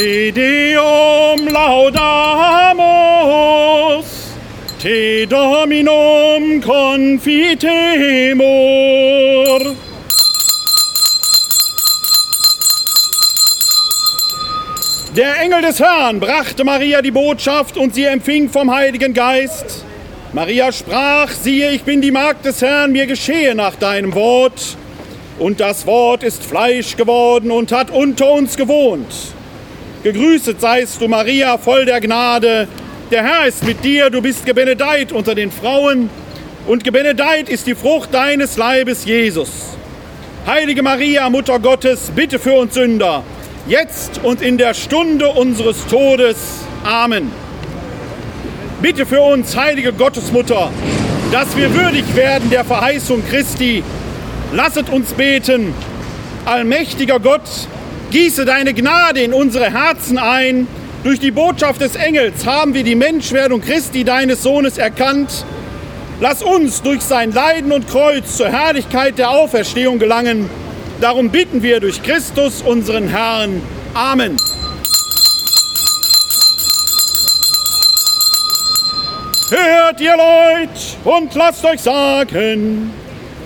Te Deum laudamus, Te Dominum confitemur. Der Engel des Herrn brachte Maria die Botschaft und sie empfing vom Heiligen Geist. Maria sprach, siehe, ich bin die Magd des Herrn, mir geschehe nach deinem Wort. Und das Wort ist Fleisch geworden und hat unter uns gewohnt. Gegrüßet seist du, Maria, voll der Gnade. Der Herr ist mit dir, du bist gebenedeit unter den Frauen, und gebenedeit ist die Frucht deines Leibes, Jesus. Heilige Maria, Mutter Gottes, bitte für uns Sünder jetzt und in der Stunde unseres Todes. Amen. Bitte für uns, heilige Gottesmutter, dass wir würdig werden der Verheißung Christi. Lasset uns beten. Allmächtiger Gott, gieße deine Gnade in unsere Herzen ein. Durch die Botschaft des Engels haben wir die Menschwerdung Christi, deines Sohnes, erkannt. Lass uns durch sein Leiden und Kreuz zur Herrlichkeit der Auferstehung gelangen Darum bitten wir durch Christus, unseren Herrn. Amen. Hört ihr Leute und lasst euch sagen,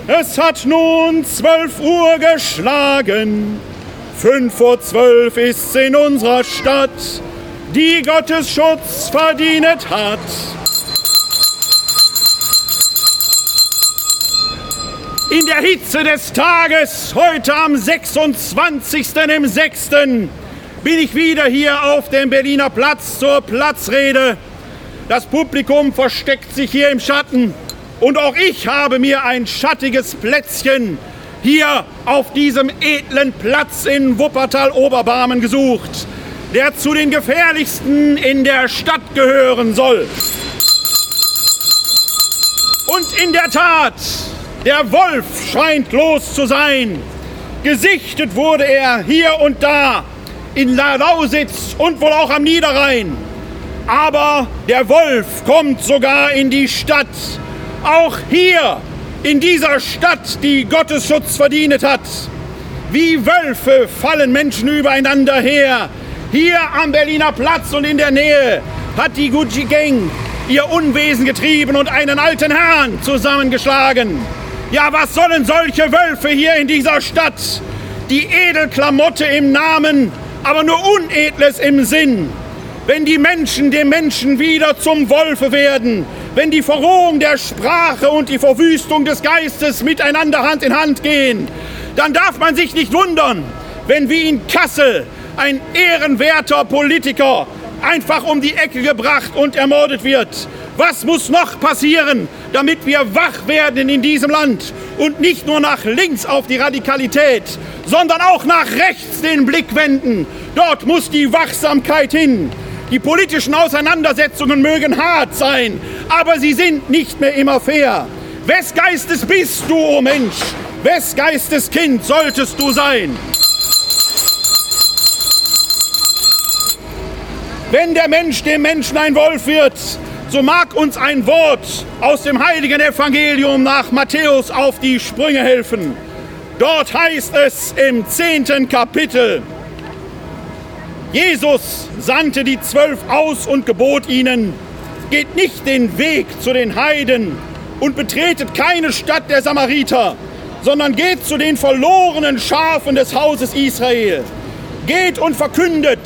es hat nun zwölf Uhr geschlagen. Fünf vor zwölf ist's in unserer Stadt, die Gottes Schutz verdient hat. in der Hitze des Tages, heute am 26.06. bin ich wieder hier auf dem Berliner Platz zur Platzrede. Das Publikum versteckt sich hier im Schatten und auch ich habe mir ein schattiges Plätzchen hier auf diesem edlen Platz in Wuppertal-Oberbarmen gesucht, der zu den gefährlichsten in der Stadt gehören soll. Und in der Tat, der Wolf scheint los zu sein. Gesichtet wurde er hier und da in Lausitz und wohl auch am Niederrhein. Aber der Wolf kommt sogar in die Stadt. Auch hier in dieser Stadt, die Gottes Schutz verdient hat. Wie Wölfe fallen Menschen übereinander her. Hier am Berliner Platz und in der Nähe hat die Gucci Gang ihr Unwesen getrieben und einen alten Herrn zusammengeschlagen. Ja, was sollen solche Wölfe hier in dieser Stadt? Die Edelklamotte im Namen, aber nur Unedles im Sinn. Wenn die Menschen dem Menschen wieder zum Wolfe werden, wenn die Verrohung der Sprache und die Verwüstung des Geistes miteinander Hand in Hand gehen, dann darf man sich nicht wundern, wenn wie in Kassel ein ehrenwerter Politiker einfach um die Ecke gebracht und ermordet wird. Was muss noch passieren, damit wir wach werden in diesem Land und nicht nur nach links auf die Radikalität, sondern auch nach rechts den Blick wenden? Dort muss die Wachsamkeit hin. Die politischen Auseinandersetzungen mögen hart sein, aber sie sind nicht mehr immer fair. Wes Geistes bist du, o oh Mensch? Wes Geistes Kind solltest du sein? Wenn der Mensch dem Menschen ein Wolf wird, so mag uns ein Wort aus dem heiligen Evangelium nach Matthäus auf die Sprünge helfen. Dort heißt es im zehnten Kapitel, Jesus sandte die Zwölf aus und gebot ihnen, geht nicht den Weg zu den Heiden und betretet keine Stadt der Samariter, sondern geht zu den verlorenen Schafen des Hauses Israel. Geht und verkündet,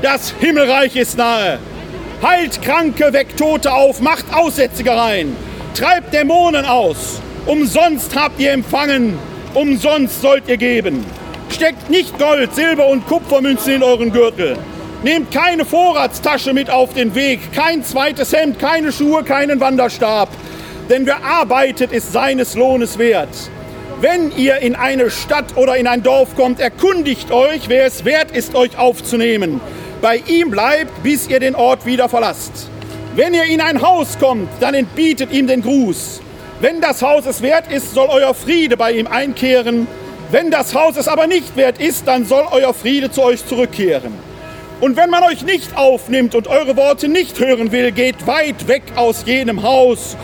das Himmelreich ist nahe. Heilt Kranke, weckt Tote auf, macht Aussätzige rein, treibt Dämonen aus. Umsonst habt ihr empfangen, umsonst sollt ihr geben. Steckt nicht Gold, Silber und Kupfermünzen in euren Gürtel. Nehmt keine Vorratstasche mit auf den Weg, kein zweites Hemd, keine Schuhe, keinen Wanderstab. Denn wer arbeitet, ist seines Lohnes wert. Wenn ihr in eine Stadt oder in ein Dorf kommt, erkundigt euch, wer es wert ist, euch aufzunehmen bei ihm bleibt, bis ihr den Ort wieder verlasst. Wenn ihr in ein Haus kommt, dann entbietet ihm den Gruß. Wenn das Haus es wert ist, soll euer Friede bei ihm einkehren. Wenn das Haus es aber nicht wert ist, dann soll euer Friede zu euch zurückkehren. Und wenn man euch nicht aufnimmt und eure Worte nicht hören will, geht weit weg aus jenem Haus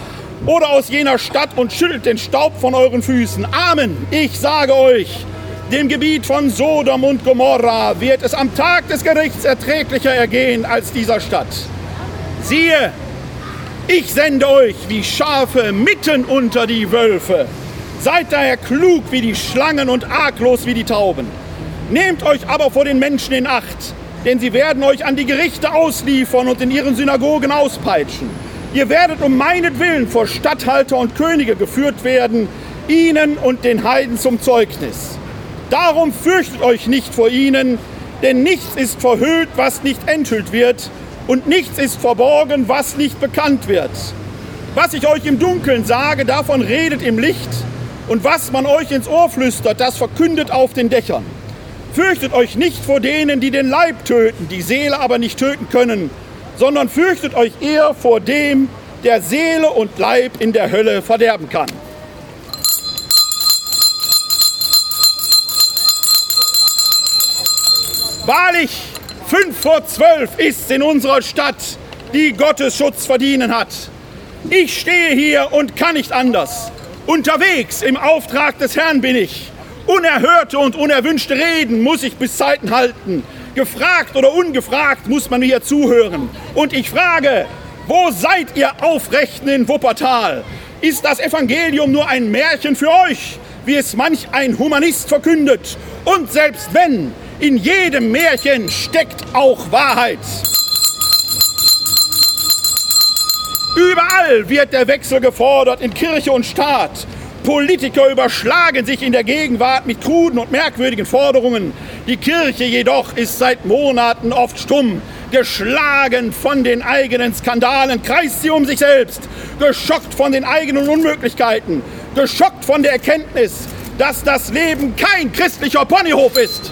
oder aus jener Stadt und schüttelt den Staub von euren Füßen. Amen. Ich sage euch, dem Gebiet von Sodom und Gomorra wird es am Tag des Gerichts erträglicher ergehen als dieser Stadt. Siehe, ich sende euch wie Schafe mitten unter die Wölfe. Seid daher klug wie die Schlangen und arglos wie die Tauben. Nehmt euch aber vor den Menschen in Acht, denn sie werden euch an die Gerichte ausliefern und in ihren Synagogen auspeitschen. Ihr werdet um meinetwillen vor Statthalter und Könige geführt werden, ihnen und den Heiden zum Zeugnis. Darum fürchtet euch nicht vor ihnen, denn nichts ist verhüllt, was nicht enthüllt wird, und nichts ist verborgen, was nicht bekannt wird. Was ich euch im Dunkeln sage, davon redet im Licht, und was man euch ins Ohr flüstert, das verkündet auf den Dächern. Fürchtet euch nicht vor denen, die den Leib töten, die Seele aber nicht töten können, sondern fürchtet euch eher vor dem, der Seele und Leib in der Hölle verderben kann. Wahrlich, fünf vor zwölf ist in unserer Stadt, die Gottes Schutz verdienen hat. Ich stehe hier und kann nicht anders. Unterwegs im Auftrag des Herrn bin ich. Unerhörte und unerwünschte Reden muss ich bis Zeiten halten. Gefragt oder ungefragt muss man mir zuhören. Und ich frage, wo seid ihr Aufrechten in Wuppertal? Ist das Evangelium nur ein Märchen für euch, wie es manch ein Humanist verkündet? Und selbst wenn, in jedem Märchen steckt auch Wahrheit. Überall wird der Wechsel gefordert in Kirche und Staat. Politiker überschlagen sich in der Gegenwart mit kruden und merkwürdigen Forderungen. Die Kirche jedoch ist seit Monaten oft stumm. Geschlagen von den eigenen Skandalen kreist sie um sich selbst. Geschockt von den eigenen Unmöglichkeiten. Geschockt von der Erkenntnis, dass das Leben kein christlicher Ponyhof ist.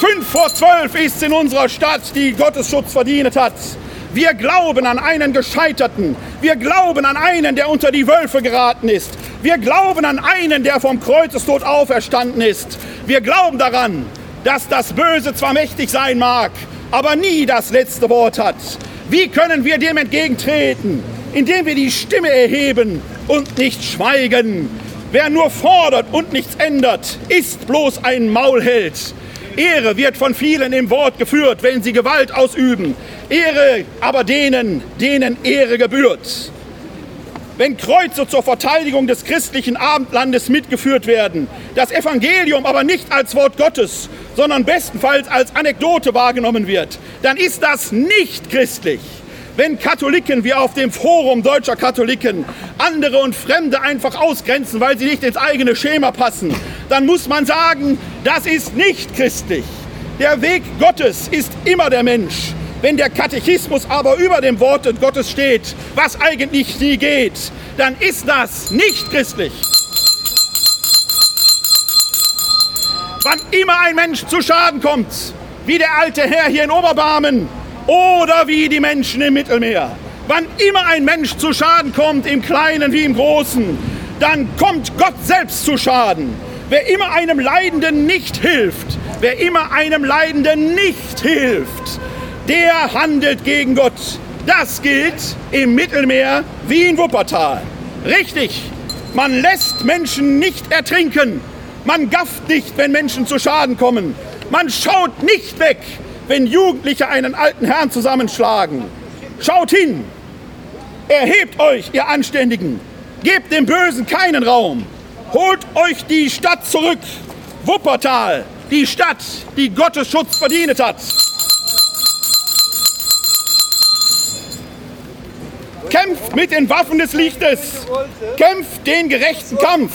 Fünf vor zwölf ist in unserer Stadt, die Gottesschutz verdient hat. Wir glauben an einen Gescheiterten. Wir glauben an einen, der unter die Wölfe geraten ist. Wir glauben an einen, der vom Kreuzestod auferstanden ist. Wir glauben daran, dass das Böse zwar mächtig sein mag, aber nie das letzte Wort hat. Wie können wir dem entgegentreten? Indem wir die Stimme erheben und nicht schweigen. Wer nur fordert und nichts ändert, ist bloß ein Maulheld. Ehre wird von vielen im Wort geführt, wenn sie Gewalt ausüben. Ehre aber denen, denen Ehre gebührt. Wenn Kreuze zur Verteidigung des christlichen Abendlandes mitgeführt werden, das Evangelium aber nicht als Wort Gottes, sondern bestenfalls als Anekdote wahrgenommen wird, dann ist das nicht christlich. Wenn Katholiken wie auf dem Forum deutscher Katholiken andere und Fremde einfach ausgrenzen, weil sie nicht ins eigene Schema passen, dann muss man sagen, das ist nicht christlich. Der Weg Gottes ist immer der Mensch. Wenn der Katechismus aber über dem Wort Gottes steht, was eigentlich nie geht, dann ist das nicht christlich. Wann immer ein Mensch zu Schaden kommt, wie der alte Herr hier in Oberbarmen, oder wie die Menschen im Mittelmeer. Wann immer ein Mensch zu Schaden kommt, im Kleinen wie im Großen, dann kommt Gott selbst zu Schaden. Wer immer einem Leidenden nicht hilft, wer immer einem Leidenden nicht hilft, der handelt gegen Gott. Das gilt im Mittelmeer wie in Wuppertal. Richtig, man lässt Menschen nicht ertrinken. Man gafft nicht, wenn Menschen zu Schaden kommen. Man schaut nicht weg, wenn Jugendliche einen alten Herrn zusammenschlagen. Schaut hin, erhebt euch, ihr Anständigen, gebt dem Bösen keinen Raum, holt euch die Stadt zurück, Wuppertal, die Stadt, die Gottes Schutz verdient hat. Kämpft mit den Waffen des Lichtes. Kämpft den gerechten Kampf,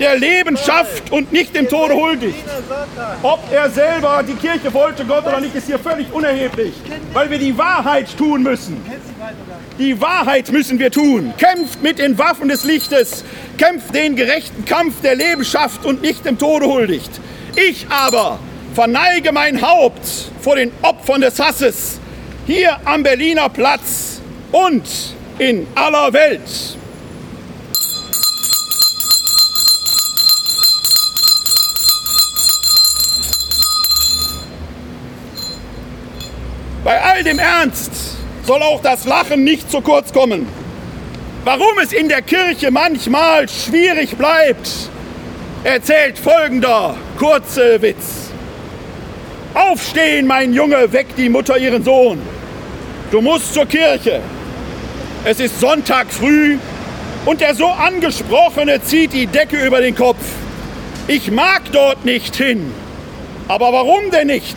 der Leben schafft und nicht dem Tode huldigt. Ob er selber die Kirche wollte, Gott oder nicht, ist hier völlig unerheblich, weil wir die Wahrheit tun müssen. Die Wahrheit müssen wir tun. Kämpft mit den Waffen des Lichtes. Kämpft den gerechten Kampf, der Leben schafft und nicht dem Tode huldigt. Ich aber verneige mein Haupt vor den Opfern des Hasses hier am Berliner Platz und in aller Welt. Bei all dem Ernst soll auch das Lachen nicht zu kurz kommen. Warum es in der Kirche manchmal schwierig bleibt, erzählt folgender kurze Witz. Aufstehen, mein Junge, weckt die Mutter ihren Sohn. Du musst zur Kirche. Es ist Sonntag früh und der so angesprochene zieht die Decke über den Kopf. Ich mag dort nicht hin. Aber warum denn nicht?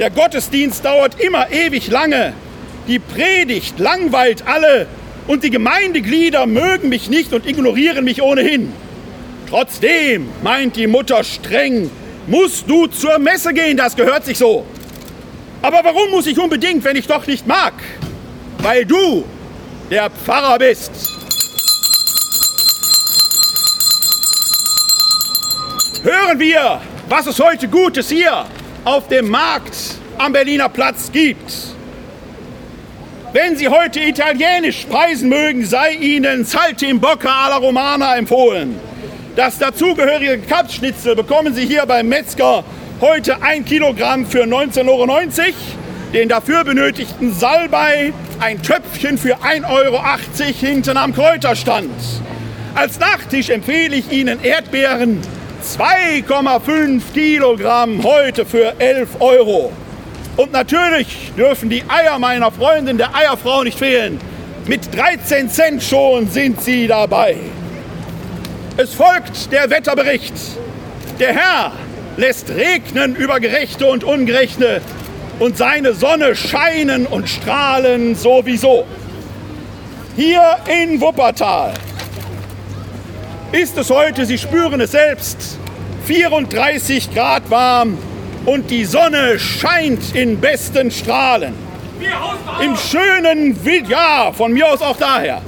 Der Gottesdienst dauert immer ewig lange. Die Predigt langweilt alle und die Gemeindeglieder mögen mich nicht und ignorieren mich ohnehin. Trotzdem, meint die Mutter streng, musst du zur Messe gehen, das gehört sich so. Aber warum muss ich unbedingt, wenn ich doch nicht mag? Weil du der Pfarrer bist. Hören wir, was es heute Gutes hier auf dem Markt am Berliner Platz gibt. Wenn Sie heute Italienisch preisen mögen, sei Ihnen Saltimbocca alla Romana empfohlen. Das dazugehörige Kapschnitzel bekommen Sie hier beim Metzger heute ein Kilogramm für 19,90 Euro. Den dafür benötigten Salbei, ein Töpfchen für 1,80 Euro hinten am Kräuterstand. Als Nachtisch empfehle ich Ihnen Erdbeeren 2,5 Kilogramm heute für 11 Euro. Und natürlich dürfen die Eier meiner Freundin, der Eierfrau, nicht fehlen. Mit 13 Cent schon sind sie dabei. Es folgt der Wetterbericht. Der Herr lässt regnen über Gerechte und Ungerechte und seine Sonne scheinen und strahlen sowieso. Hier in Wuppertal ist es heute, Sie spüren es selbst, 34 Grad warm und die Sonne scheint in besten Strahlen. Im schönen Wild, ja, von mir aus auch daher.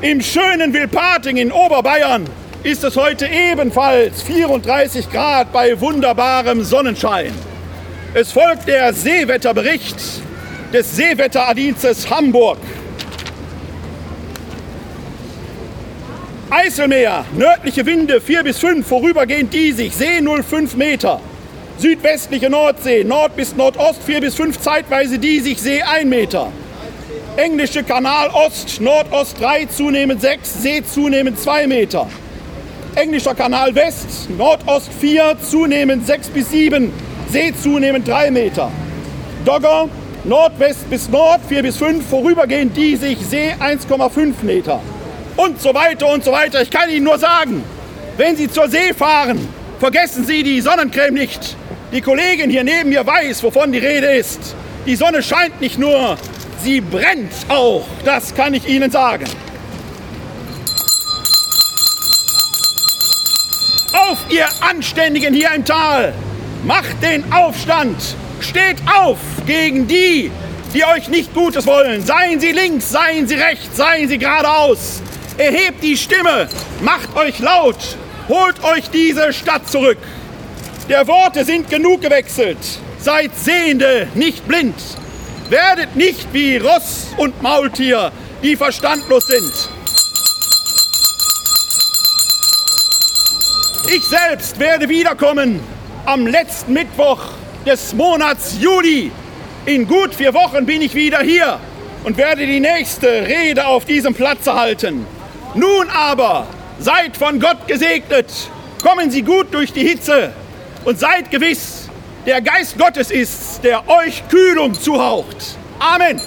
Im schönen Wilpating in Oberbayern ist es heute ebenfalls 34 Grad bei wunderbarem Sonnenschein. Es folgt der Seewetterbericht des Seewetterdienstes Hamburg. Eiselmeer, nördliche Winde 4 bis 5, vorübergehend diesig, See 0,5 Meter. Südwestliche Nordsee, Nord bis Nordost 4 bis 5, zeitweise diesig, See 1 Meter. Englische Kanal Ost, Nordost 3, zunehmend 6, See zunehmend 2 Meter. Englischer Kanal West, Nordost 4, zunehmend 6 bis 7, See zunehmend 3 Meter. Dogger, Nordwest bis Nord 4 bis 5, vorübergehend diesig, See 1,5 Meter und so weiter und so weiter. Ich kann Ihnen nur sagen, wenn Sie zur See fahren, vergessen Sie die Sonnencreme nicht. Die Kollegin hier neben mir weiß, wovon die Rede ist. Die Sonne scheint nicht nur, sie brennt auch. Das kann ich Ihnen sagen. Auf, ihr Anständigen hier im Tal! Macht den Aufstand! Steht auf gegen die, die euch nicht Gutes wollen. Seien sie links, seien sie rechts, seien sie geradeaus. Erhebt die Stimme, macht euch laut, holt euch diese Stadt zurück. Der Worte sind genug gewechselt. Seid Sehende, nicht blind. Werdet nicht wie Ross und Maultier, die verstandlos sind. Ich selbst werde wiederkommen am letzten Mittwoch des Monats Juli. In gut vier Wochen bin ich wieder hier und werde die nächste Rede auf diesem Platze halten. Nun aber, seid von Gott gesegnet, kommen Sie gut durch die Hitze und seid gewiss, der Geist Gottes ist's, der euch Kühlung zuhaucht. Amen.